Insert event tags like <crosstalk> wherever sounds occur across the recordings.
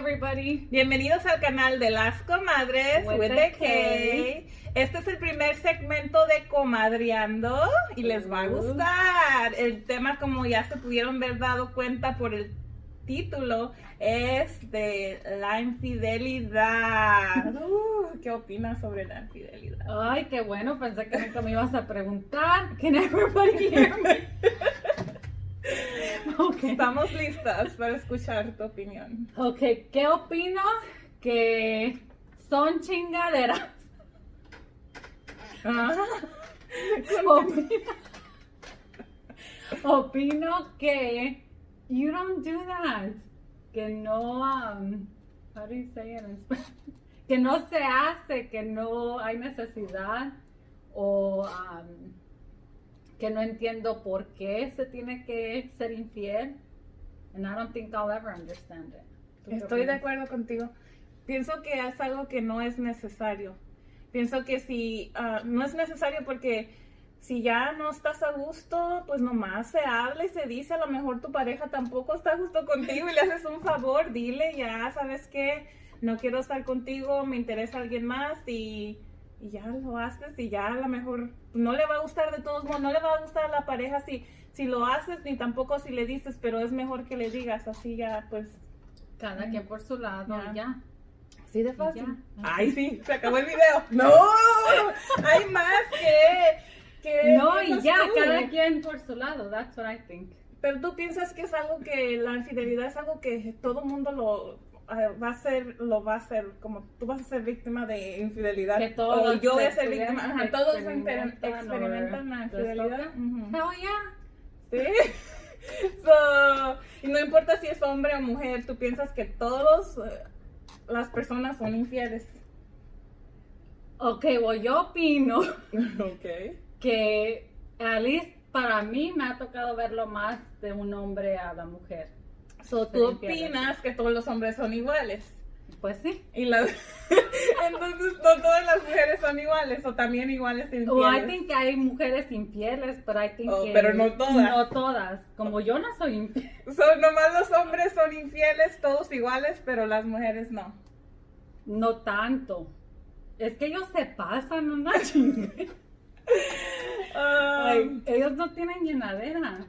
everybody. Bienvenidos al canal de las comadres With with the K. K. Este es el primer segmento de Comadreando y les va a gustar. El tema, como ya se pudieron ver dado cuenta por el título, es de la infidelidad. <laughs> Uh, ¿Qué opinas sobre la infidelidad? Ay, qué bueno, pensé que nunca me ibas a preguntar. Can everybody hear me? <laughs> <laughs> Estamos listas para escuchar tu opinión. Ok, ¿qué opino? Que son chingaderas. Ah. <laughs> Opino, opino que you don't do that. Que no, um, how do you say it in Spanish? Que no se hace, que no hay necesidad o um, que no entiendo por qué se tiene que ser infiel. And I don't think I'll ever understand it. ¿Tú qué Estoy de acuerdo contigo. Pienso que es algo que no es necesario. Pienso que si ah, no es necesario porque si ya no estás a gusto, pues nomás se habla y se dice, a lo mejor tu pareja tampoco está a gusto contigo y le haces un favor, dile ya, ¿sabes qué? No quiero estar contigo, me interesa alguien más y, y ya lo haces y ya a lo mejor no le va a gustar de todos modos, no le va a gustar a la pareja si, si lo haces ni tampoco si le dices, pero es mejor que le digas, así ya pues Cada quien por su lado, Ya. ya. Sí, de fácil. ya. Ay, sí, se acabó el video. <laughs> No, hay más que. que No, y ya, tú. cada quien por su lado. That's what I think. Pero tú piensas que es algo que la infidelidad es algo que todo mundo lo va a ser, lo va a hacer, como tú vas a ser víctima de infidelidad. Que todos o yo voy a ser víctima. Ajá, todos experimentan la infidelidad. toca. Ujú. Hell yeah. Sí. <laughs> So, y no importa si es hombre o mujer, tú piensas que todos eh, las personas son infieles. Ok, well, yo opino <laughs> Ok. que, least para mí, me ha tocado verlo más de un hombre a la mujer. So, tú opinas que todos los hombres son iguales. Pues sí. Y las <laughs> entonces no todas las mujeres son iguales o también iguales infieles. O I think que hay mujeres infieles, pero I think Oh, que... pero no todas. No todas. Como yo no soy infiel. <laughs> Nomás los hombres son infieles, todos iguales, pero las mujeres no. No tanto. Es que ellos se pasan una <laughs> chingada. Um, ellos no tienen llenadera.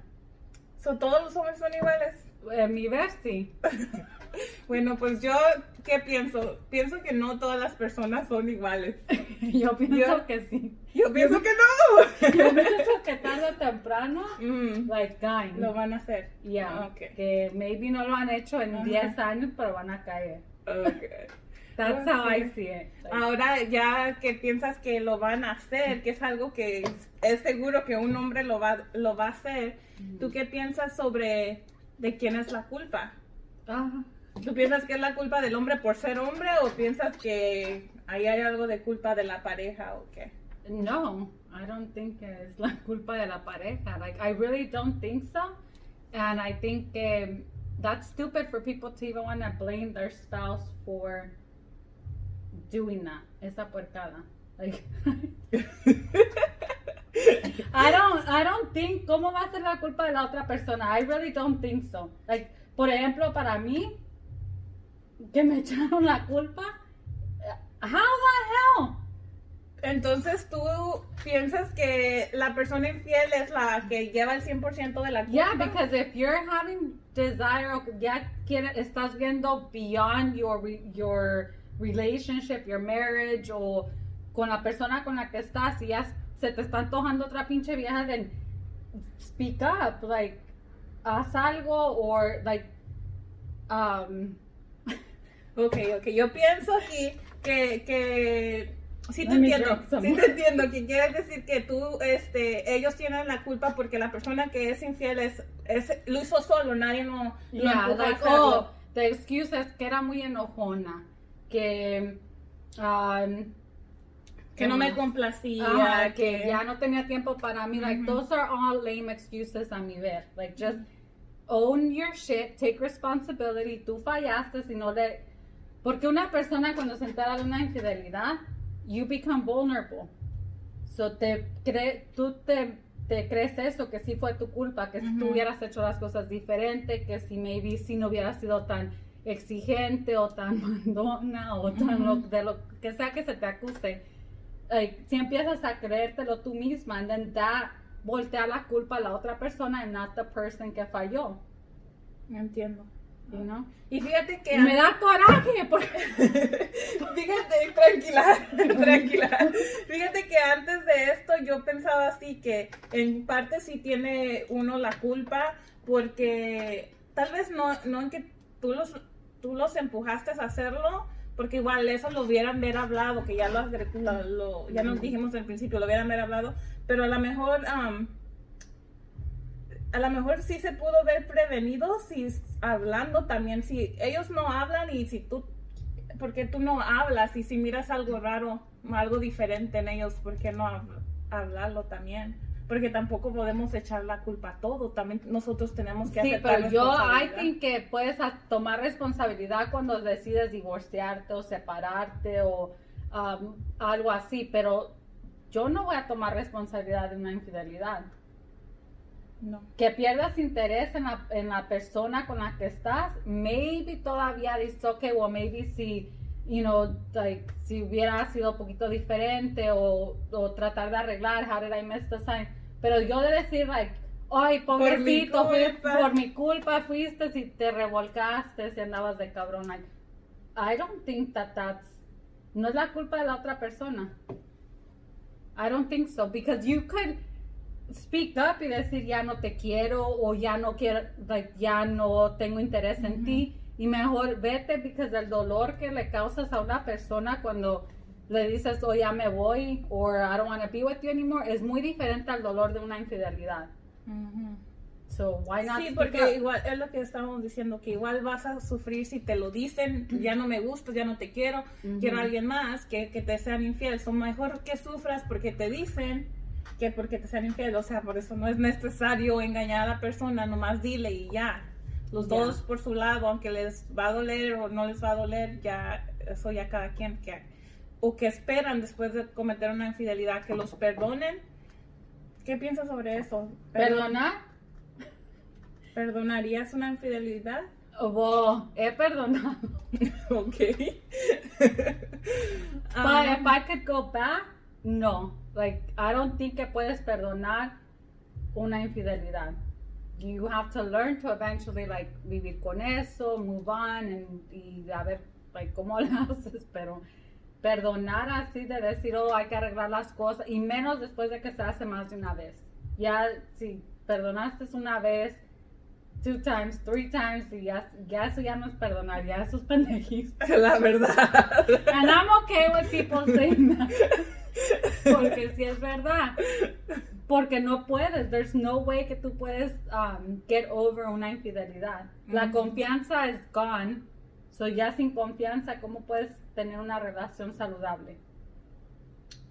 so, todos los hombres son iguales. En mi ver, sí. <laughs> Bueno, pues yo, ¿qué pienso? Pienso que no todas las personas son iguales. <laughs> Yo pienso Yo- que sí. Yo pienso que no. <laughs> Yo pienso que tarde o temprano, Mm, like, dying. lo van a hacer. Yeah, Ok. que maybe no lo han hecho en Ajá. 10 años, pero van a caer. Okay. That's how I see it. Like, Ahora ya que piensas que lo van a hacer, que es algo que es seguro que un hombre lo va, lo va a hacer, ¿tú qué piensas sobre de quién es la culpa? ah, ¿Tú piensas que es la culpa del hombre por ser hombre o piensas que ahí hay algo de culpa de la pareja o qué? no, I don't think es la culpa de la pareja. Like, I really don't think so. And I think um, that's stupid for people to even want to blame their spouse for doing that. Esa puercada. Like, <laughs> <laughs> I don't, I don't think, ¿cómo va a ser la culpa de la otra persona? I really don't think so. Like, por ejemplo, para mí, que me <laughs> echaron la culpa, how the hell? Entonces tú piensas que la persona infiel es la que lleva el 100% de la culpa. Yeah, because if you're having desire, ya estás viendo beyond your, your relationship, your marriage, o con la persona con la que estás, y ya se te está antojando otra pinche vieja, then speak up, like, haz algo, or like, um, <laughs> Ok, ok. Yo pienso aquí que, que sí te entiendo. Sí te entiendo. Que quieres decir que tú, este, ellos tienen la culpa porque la persona que es infiel es, es lo hizo solo, nadie no lo Yeah, like, oh, the excuse es que era muy enojona, que, um, que no me complacía, que, que ya no tenía tiempo para mí. Like, those are all lame excuses a mi ver. Like, just own your shit, take responsibility. Tú fallaste si no le... Porque una persona cuando se entera de una infidelidad, you become vulnerable. So, te cre tú te, te crees eso, que sí fue tu culpa, que si tú hubieras hecho las cosas diferente, que si maybe si no hubieras sido tan exigente o tan <laughs> mandona o tan lo, de lo que sea que se te acuse, like, si empiezas a creértelo tú misma, and then that voltea la culpa a la otra persona and not the person que falló. Entiendo. You know? Y fíjate que... Y me da coraje porque <laughs> Fíjate, tranquila, <laughs> tranquila. Fíjate que antes de esto yo pensaba así que en parte sí tiene uno la culpa porque tal vez no, no en que tú los, tú los empujaste a hacerlo, porque igual eso lo hubieran ver hablado, que ya lo, lo- ya nos dijimos al principio, lo hubieran ver hablado, pero a lo mejor... um, a lo mejor sí se pudo ver prevenido si hablando también, si ellos no hablan y si tú, porque tú no hablas y si miras algo raro, algo diferente en ellos, ¿por qué no hab- hablarlo también? Porque tampoco podemos echar la culpa a todo, también nosotros tenemos que Sí, aceptar pero yo, I think que puedes tomar responsabilidad cuando decides divorciarte o separarte o um, algo así, pero yo no voy a tomar responsabilidad de una infidelidad. No. Que pierdas interés en la, en la persona con la que estás, maybe todavía dices, ok, o maybe si, you know, like, si hubiera sido un poquito diferente o, o tratar de arreglar, how did I mess this up? Pero yo de decir, like, ay, mi pobrecito, fue culpa. por mi culpa fuiste y te revolcaste, si andabas de cabrón. Like, I don't think that that's, no es la culpa de la otra persona. I don't think so, because you could speak up y decir ya no te quiero o ya no quiero, like, ya no tengo interés en ti y mejor vete because el dolor que le causas a una persona cuando le dices oh ya me voy or I don't want to be with you anymore es muy diferente al dolor de una infidelidad. Ujú. So why not Sí, porque up? igual es lo que estábamos diciendo, que igual vas a sufrir si te lo dicen, ya no me gustas, ya no te quiero, quiero a alguien más, que, que te sean infiel. Son mejor que sufras porque te dicen que porque te sean infiel. O sea, por eso no es necesario engañar a la persona, nomás dile y ya. Los Ya. dos por su lado, aunque les va a doler o no les va a doler, ya eso ya cada quien que o que esperan después de cometer una infidelidad que los perdonen. ¿Qué piensas sobre eso? ¿Perdonar? ¿Perdonarías una infidelidad? Oh, he perdonado. <laughs> ok. But Ah, if I could go back, no. Like, I don't think que puedes perdonar una infidelidad. You have to learn to eventually, like, vivir con eso, move on, and, y a ver, like, cómo <laughs> lo haces, pero perdonar así de decir, oh, hay que arreglar las cosas, y menos después de que se hace más de una vez. Ya, si perdonaste una vez, two times, three times, y ya, ya eso ya no es perdonar, ya eso es <laughs> pendejismo. la verdad. And I'm okay with people saying that. Porque si es verdad. Porque no puedes. There's no way que tú puedes um, get over una infidelidad. La confianza is gone. So ya sin confianza, ¿cómo puedes tener una relación saludable?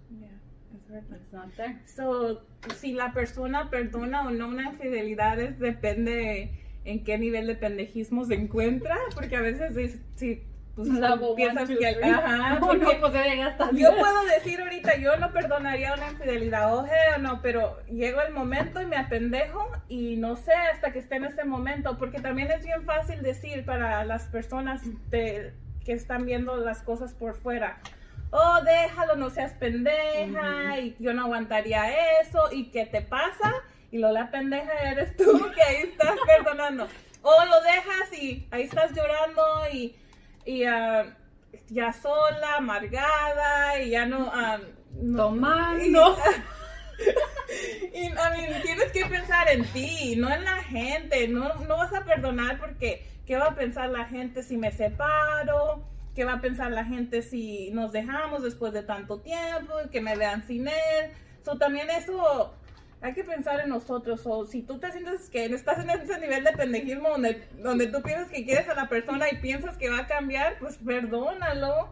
Yeah, es verdad. It's not there. So, si la persona perdona o no una infidelidad es, depende en qué nivel de pendejismo se encuentra, porque a veces es, si pues, Level piensas one, two, que, ajá, <laughs> porque no, pues hasta yo puedo decir ahorita, yo no perdonaría una infidelidad, oje o no, pero llega el momento y me apendejo y no sé hasta que esté en ese momento, porque también es bien fácil decir para las personas de- que están viendo las cosas por fuera. Oh, déjalo, no seas pendeja, y yo no aguantaría eso, y ¿qué te pasa? Y lo la pendeja eres tú, <laughs> que ahí estás perdonando. O lo dejas y ahí estás llorando y, y ah, ya sola, amargada, y ya no... ah, no- Tomando. y, <laughs> I mean, tienes que pensar en ti, no en la gente. No, no vas a perdonar porque ¿qué va a pensar la gente si me separo? ¿Qué va a pensar la gente si nos dejamos después de tanto tiempo? Que me vean sin él. So, también eso hay que pensar en nosotros. O si tú te sientes que estás en ese nivel de pendejismo donde, donde tú piensas que quieres a la persona y piensas que va a cambiar, pues perdónalo.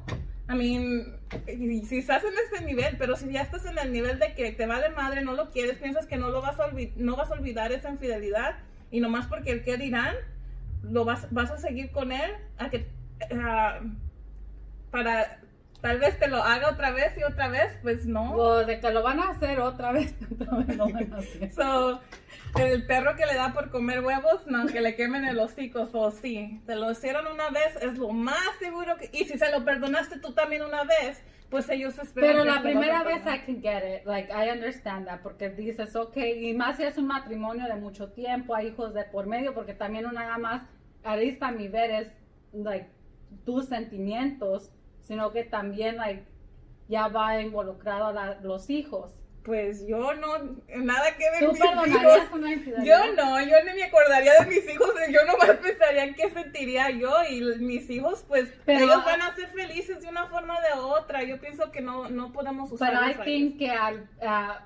I mean, si estás en ese nivel, pero si ya estás en el nivel de que te vale madre, no lo quieres, piensas que no lo vas a no vas a olvidar esa infidelidad y nomás porque el que dirán, lo vas, vas a seguir con él a que, ah, para tal vez te lo haga otra vez y otra vez, pues no. O de que lo van a hacer otra vez, <laughs> lo van a hacer. So, el perro que le da por comer huevos, no, que le quemen el hocico, o sí, te lo hicieron una vez, es lo más seguro que, y si se lo perdonaste tú también una vez, pues ellos esperan. Pero la primera vez. I can get it, like I understand that, porque dices, ok, y más si es un matrimonio de mucho tiempo, hay hijos de por medio, porque también nada más, a mi ver es, like, tus sentimientos, sino que también, like, ya va involucrado a la- los hijos. Pues yo no, nada que ver ¿Tú mis hijos. una? Yo no, yo ni me acordaría de mis hijos, <laughs> yo nomás pensaría en qué sentiría yo y mis hijos, pues Pero- ellos van a ser felices de una forma o de otra. Yo pienso que no, no podemos usar Pero I think que al a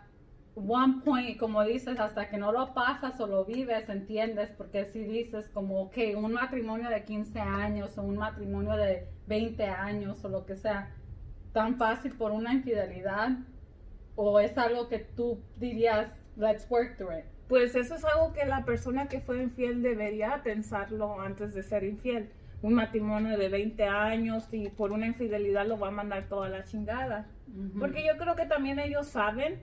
one point, como dices, hasta que no lo pasas o lo vives, entiendes, porque si dices como, ok, un matrimonio de 15 años o un matrimonio de 20 años o lo que sea, tan fácil por una infidelidad, o es algo que tú dirías, let's work through it. Pues eso es algo que la persona que fue infiel debería pensarlo antes de ser infiel. Un matrimonio de 20 años y por una infidelidad lo va a mandar toda la chingada. Ujú. Porque yo creo que también ellos saben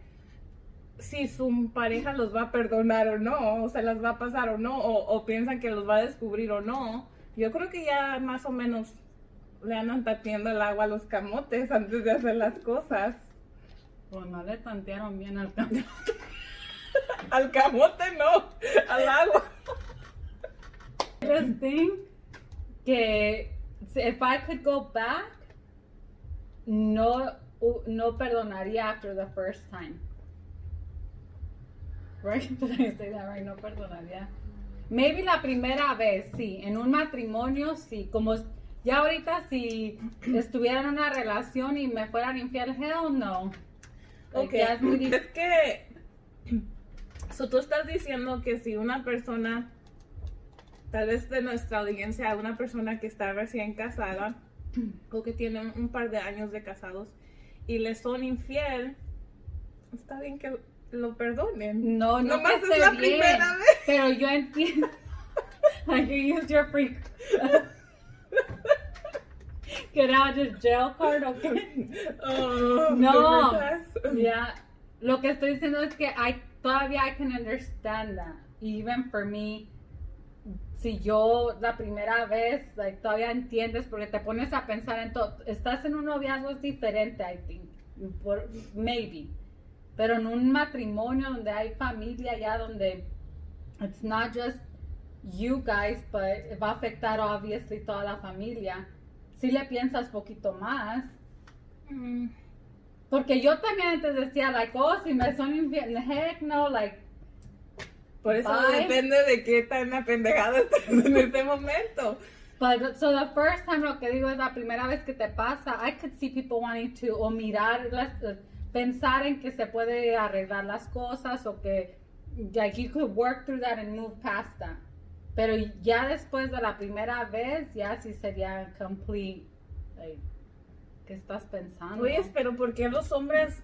si su pareja los va a perdonar o no, o se las va a pasar o no, o, o piensan que los va a descubrir o no. Yo creo que ya más o menos le andan tapiendo el agua a los camotes antes de hacer las cosas. Pues no le tantearon bien al cambio. <laughs> Al camote no, al agua. interesting que if I could go back, no, no perdonaría after the first time. Right? Did I say that right? No perdonaría. Maybe la primera vez, sí. En un matrimonio, sí. Como ya ahorita, si <clears throat> estuviera en una relación y me fueran infiel, hell no. Ok, es muy es que <clears throat> so, tú estás diciendo que si una persona, tal vez de nuestra audiencia, una persona que está recién casada <clears throat> o que tiene un, un par de años de casados y le son infiel, está bien que lo perdonen. No, no Nomás es la bien, primera vez. Pero yo entiendo. <laughs> like you use your free <laughs> get out of jail card, okay? Oh, No. Lo que estoy diciendo es que I todavía I can understand that. Even for me, si yo la primera vez, like, todavía entiendes porque te pones a pensar en todo. Estás en un noviazgo es diferente, I think. Por, maybe. Pero en un matrimonio donde hay familia ya, donde it's not just you guys, but va a afectar obviously toda la familia. Si le piensas poquito más. Mm. Porque yo también antes decía, like, oh, si me son infiel, heck no, like, Por eso Bye. depende de qué tan apendejado estás en <laughs> ese momento. But so the first time lo que digo es la primera vez que te pasa, I could see people wanting to o mirar las, pensar en que se puede arreglar las cosas o que like you could work through that and move past that. Pero ya después de la primera vez ya sí sería complete like, ¿qué estás pensando? Oye, pero ¿por qué los hombres,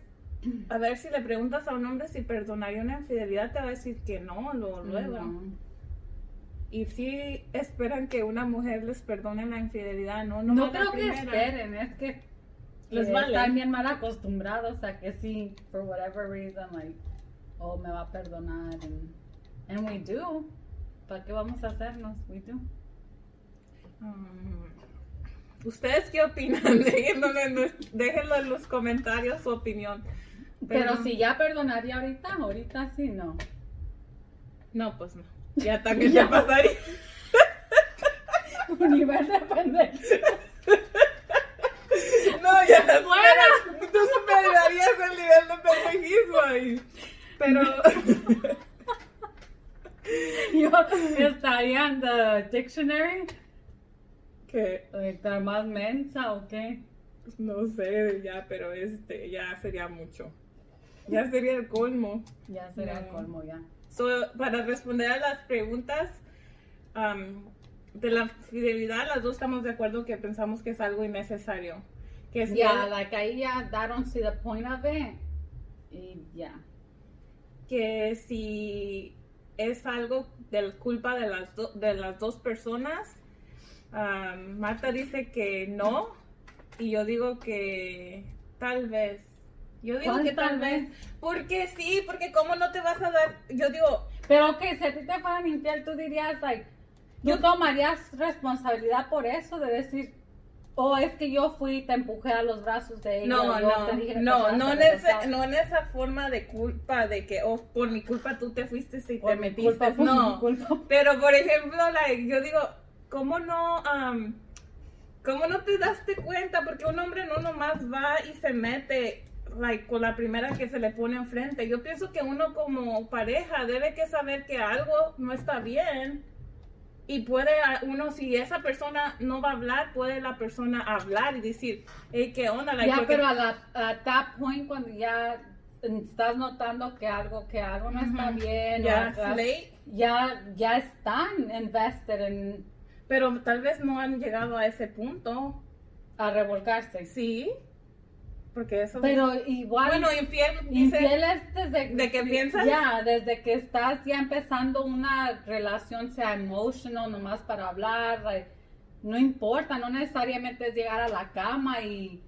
a ver si le preguntas a un hombre si perdonaría una infidelidad, te va a decir que no, luego, luego. No. Y si esperan que una mujer les perdone la infidelidad, no, no, No creo que esperen, es que Les que vale. están bien mal acostumbrados a que sí, for whatever reason, like, oh, me va a perdonar. And, and we do. ¿Para qué vamos a hacernos? We do. Mm. ¿Ustedes qué opinan? <laughs> Déjenlo en, los- déjenlo en los comentarios su opinión. Pero, si ya perdonaría ahorita, ahorita sí no. No, pues no. Ya también <laughs> ya pasaría. <laughs> Un nivel de pendejo. Ya Fuera. supera- Tú superarías el nivel de pendejismo ahí. <laughs> Pero. Yo estaría en the dictionary. que ¿Estar más mensa o qué? no sé, ya, pero este, ya sería mucho. Ya sería el colmo. Ya sería el colmo ya. So, para responder a las preguntas de la fidelidad, las dos estamos de acuerdo que pensamos que es algo innecesario. Que él- like ahí ya, I don't see the point of it. Y ya. que si es algo de culpa de las, do- de las dos personas, am, Marta dice que no, Y yo digo que tal vez. Yo digo que tal vez. Porque sí, porque cómo no te vas a dar. Yo digo. Pero que si a ti te fueran infiel, tú dirías, like, ¿tú tomarías responsabilidad por eso? De decir, o es que yo fui y te empujé a los brazos de ella. No, no, no, no en, esa, no en esa forma de culpa de que, oh, por mi culpa tú te fuiste y te metiste. no, pero por ejemplo, like, yo digo, ¿cómo no, um, cómo no te daste cuenta? Porque un hombre no nomás va y se mete like, con la primera que se le pone enfrente. Yo pienso que uno como pareja debe que saber que algo no está bien y puede uno, si esa persona no va a hablar, puede la persona hablar y decir, hey, ¿qué onda? ya, pero a, la, a that point, cuando ya estás notando que algo, que algo no está bien, ya, ya, ya están invested en... Pero tal vez no han llegado a ese punto. A revolcarse. Sí. Porque eso. Pero igual. Bueno, infiel. Infiel es desde. ¿De qué piensas? Ya, desde que estás ya empezando una relación, sea emotional, nomás para hablar. no importa, no necesariamente es llegar a la cama y.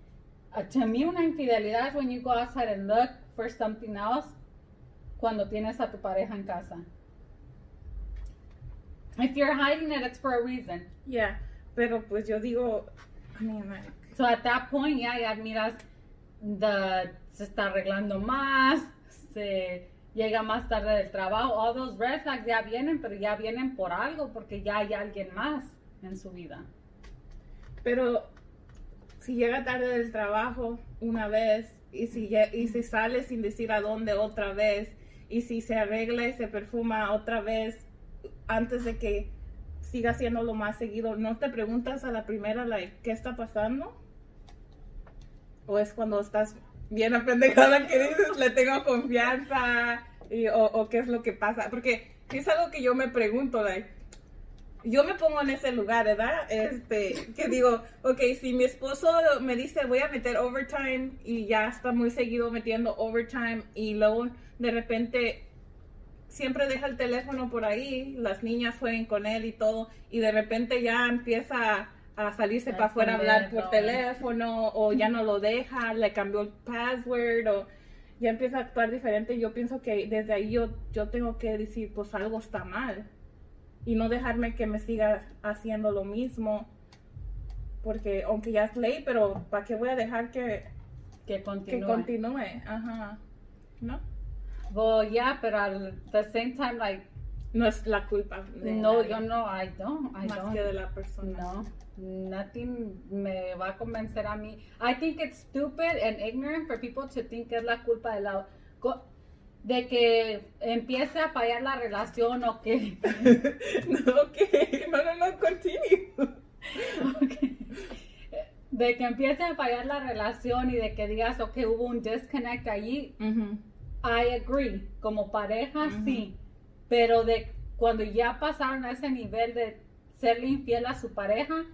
To me, una infidelidad es when you go outside and look for something else cuando tienes a tu pareja en casa. If you're hiding it, it's for a reason. Yeah, pero pues yo digo. I mean, so at that point, ya, ya miras se está arreglando más, se llega más tarde del trabajo, all those red flags ya vienen, pero ya vienen por algo, porque ya hay alguien más en su vida. Pero si llega tarde del trabajo una vez y si, y si sale sin decir a dónde otra vez y si se arregla y se perfuma otra vez antes de que siga lo más seguido, ¿no te preguntas a la primera, like, qué está pasando? O es cuando estás bien apendejada que dices, le tengo confianza, y, o, qué es lo que pasa, porque es algo que yo me pregunto, like, yo me pongo en ese lugar, ¿verdad? Este, que digo, ok, si mi esposo me dice voy a meter overtime y ya está muy seguido metiendo overtime y luego de repente siempre deja el teléfono por ahí, las niñas jueguen con él y todo, y de repente ya empieza a salirse para afuera a hablar por teléfono o ya no lo deja, le cambió el password o ya empieza a actuar diferente. Yo pienso que desde ahí yo, yo tengo que decir, pues algo está mal y no dejarme que me siga haciendo lo mismo porque aunque ya es ley, pero ¿para qué voy a dejar que, que continúe? Que continúe, ajá, ¿no? Well, yeah, pero al the same time, like, no es la culpa. De no, yo no, I don't, I Más que de la persona. No nothing me va a convencer a mí. I think it's stupid and ignorant for people to think que es la culpa de la de que empiece a fallar la relación o que <laughs> no, ok, no, no, no, continue. okay. De que empiece a fallar la relación y de que digas, ok, hubo un disconnect allí. I agree. Como pareja, sí. Pero de cuando ya pasaron a ese nivel de serle infiel a su pareja,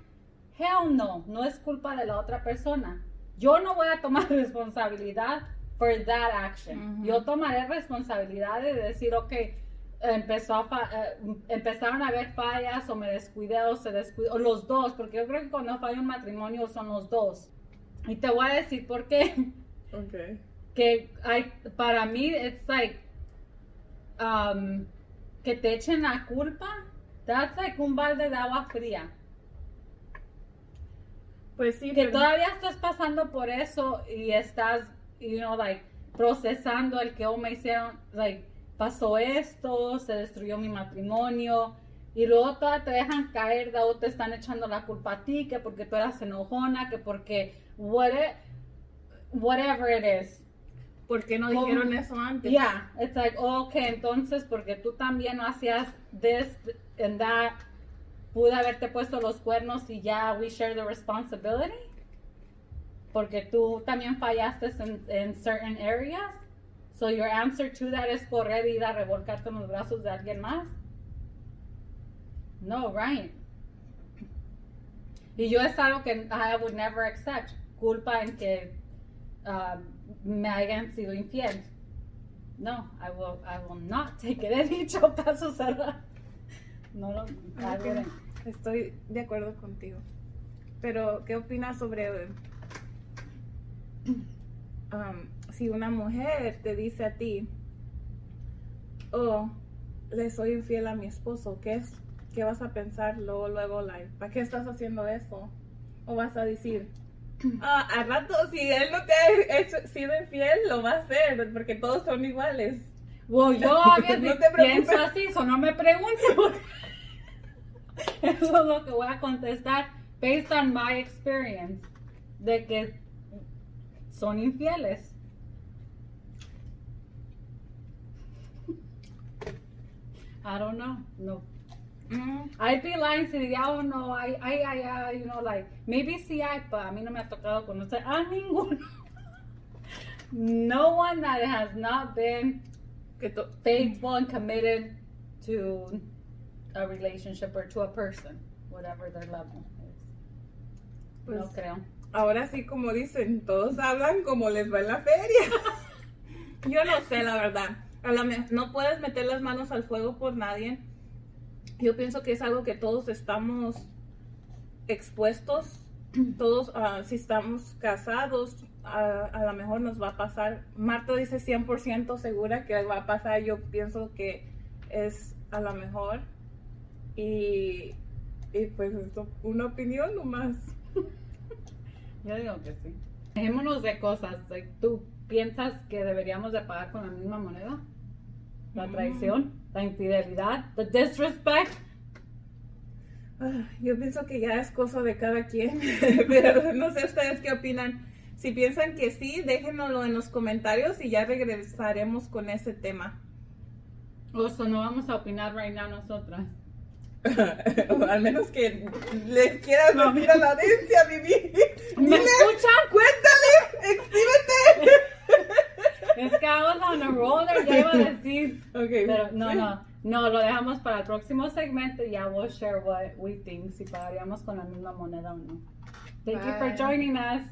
Hell no, no es culpa de la otra persona. Yo no voy a tomar <laughs> responsabilidad for that action. Yo tomaré responsabilidad de decir, ok, empezó a eh, empezaron a haber fallas o me descuidé o se descuidó, o los dos, porque yo creo que cuando falla un matrimonio son los dos. Y te voy a decir por qué. <laughs> Okay. Que hay, para mí, it's like, um, que te echen la culpa, that's like un balde de agua fría. Pues sí. Que todavía estás pasando por eso y estás, you know, like, procesando el que, oh, me hicieron, like, pasó esto, se destruyó mi matrimonio. Y luego te dejan caer, o te están echando la culpa a ti, que porque tú eras enojona, que porque whatever, whatever it is. ¿Por qué no dijeron eso antes? Yeah, it's like, okay, entonces porque tú también no hacías this and that pude haberte puesto los cuernos y ya we share the responsibility. Porque tú también fallaste en, en certain areas. So your answer to that es correr y ir a revolcarte en los brazos de alguien más. No, right. Y yo es algo que I would never accept. Culpa en que uh, me hayan sido infiel. No, I will, I will not take it. <laughs> He dicho caso cerrado. No, no, I Estoy de acuerdo contigo. Pero, ¿qué opinas sobre um, si una mujer te dice a ti, oh, le soy infiel a mi esposo, ¿qué es? ¿Qué vas a pensar luego, luego, like, ¿para qué estás haciendo eso? O vas a decir, ah, al rato, si él no te ha hecho- sido infiel, lo va a hacer, porque todos son iguales. Well, yo a <laughs> veces No te preocupes. pienso así, eso no me preguntes. Es lo que voy a contestar based on my experience de que son infieles. I don't know. No. Mm, I'd be lying si diría, oh no, I, I, I, I, you know, like, maybe sí hay, pero a mí no me ha tocado conocer a ninguno. <laughs> no one that has not been faithful and committed to a relationship or to a person, whatever their level is. pues, no creo. ahora sí, como dicen, todos hablan como les va en la feria. <laughs> Yo no sé, la verdad. A la no puedes meter las manos al fuego por nadie. Yo pienso que es algo que todos estamos expuestos. <clears throat> Todos, ah, si estamos casados, a a lo mejor nos va a pasar. Marta dice 100% segura que va a pasar. Yo pienso que es a lo mejor. Y, y pues esto, una opinión nomás. <laughs> Yo digo que sí. Dejémonos de cosas. ¿Tú piensas que deberíamos de pagar con la misma moneda? La Mm. traición, la infidelidad, the disrespect. Ah, Yo pienso que ya es cosa de cada quien, <laughs> pero no sé ustedes qué opinan. Si piensan que sí, déjenoslo en los comentarios y ya regresaremos con ese tema. O sea, no vamos a opinar right now nosotras. <laughs> O al menos que le quieras decir a la audiencia, Vivi. <laughs> ¿Me Dile, escuchan? cuéntale, exhíbete. <laughs> Es que I was on a roller, ya iba a decir. Ok. Pero no, no, no, lo dejamos para el próximo segmento y ya we'll share what we think, si pagaríamos con la misma moneda o no. Thank you for Bye. joining us.